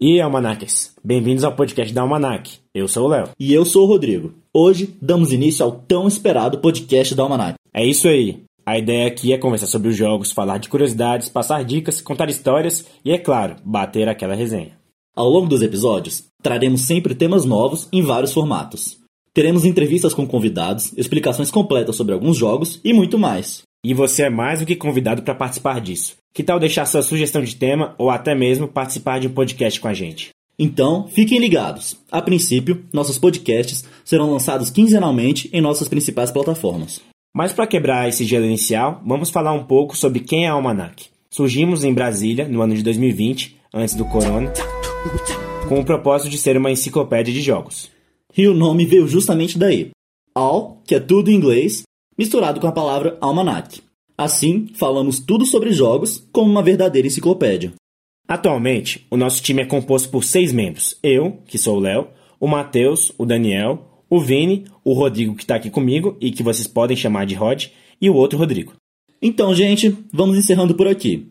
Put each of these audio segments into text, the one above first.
E Almanacs, bem-vindos ao podcast da Almanac. Eu sou o Léo. E eu sou o Rodrigo. Hoje damos início ao tão esperado podcast da Almanac. É isso aí. A ideia aqui é conversar sobre os jogos, falar de curiosidades, passar dicas, contar histórias e, é claro, bater aquela resenha. Ao longo dos episódios, traremos sempre temas novos em vários formatos. Teremos entrevistas com convidados, explicações completas sobre alguns jogos e muito mais. E você é mais do que convidado para participar disso. Que tal deixar sua sugestão de tema ou até mesmo participar de um podcast com a gente? Então, fiquem ligados. A princípio, nossos podcasts serão lançados quinzenalmente em nossas principais plataformas. Mas para quebrar esse gelo inicial, vamos falar um pouco sobre quem é a Almanac. Surgimos em Brasília no ano de 2020, antes do corona, com o propósito de ser uma enciclopédia de jogos. E o nome veio justamente daí. Al, que é tudo em inglês, misturado com a palavra almanac. Assim, falamos tudo sobre jogos como uma verdadeira enciclopédia. Atualmente, o nosso time é composto por seis membros. Eu, que sou o Léo, o Matheus, o Daniel, o Vini, o Rodrigo que está aqui comigo e que vocês podem chamar de Rod, e o outro Rodrigo. Então, gente, vamos encerrando por aqui.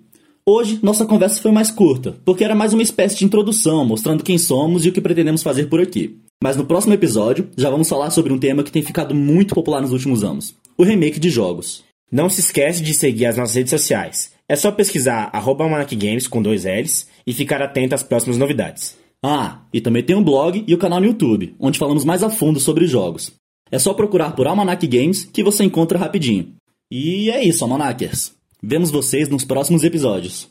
Hoje, nossa conversa foi mais curta, porque era mais uma espécie de introdução, mostrando quem somos e o que pretendemos fazer por aqui. Mas no próximo episódio, já vamos falar sobre um tema que tem ficado muito popular nos últimos anos: o remake de jogos. Não se esquece de seguir as nossas redes sociais. É só pesquisar arroba Games com dois L's e ficar atento às próximas novidades. Ah, e também tem um blog e o canal no YouTube, onde falamos mais a fundo sobre jogos. É só procurar por Almanac Games que você encontra rapidinho. E é isso, Almanacers. Vemos vocês nos próximos episódios.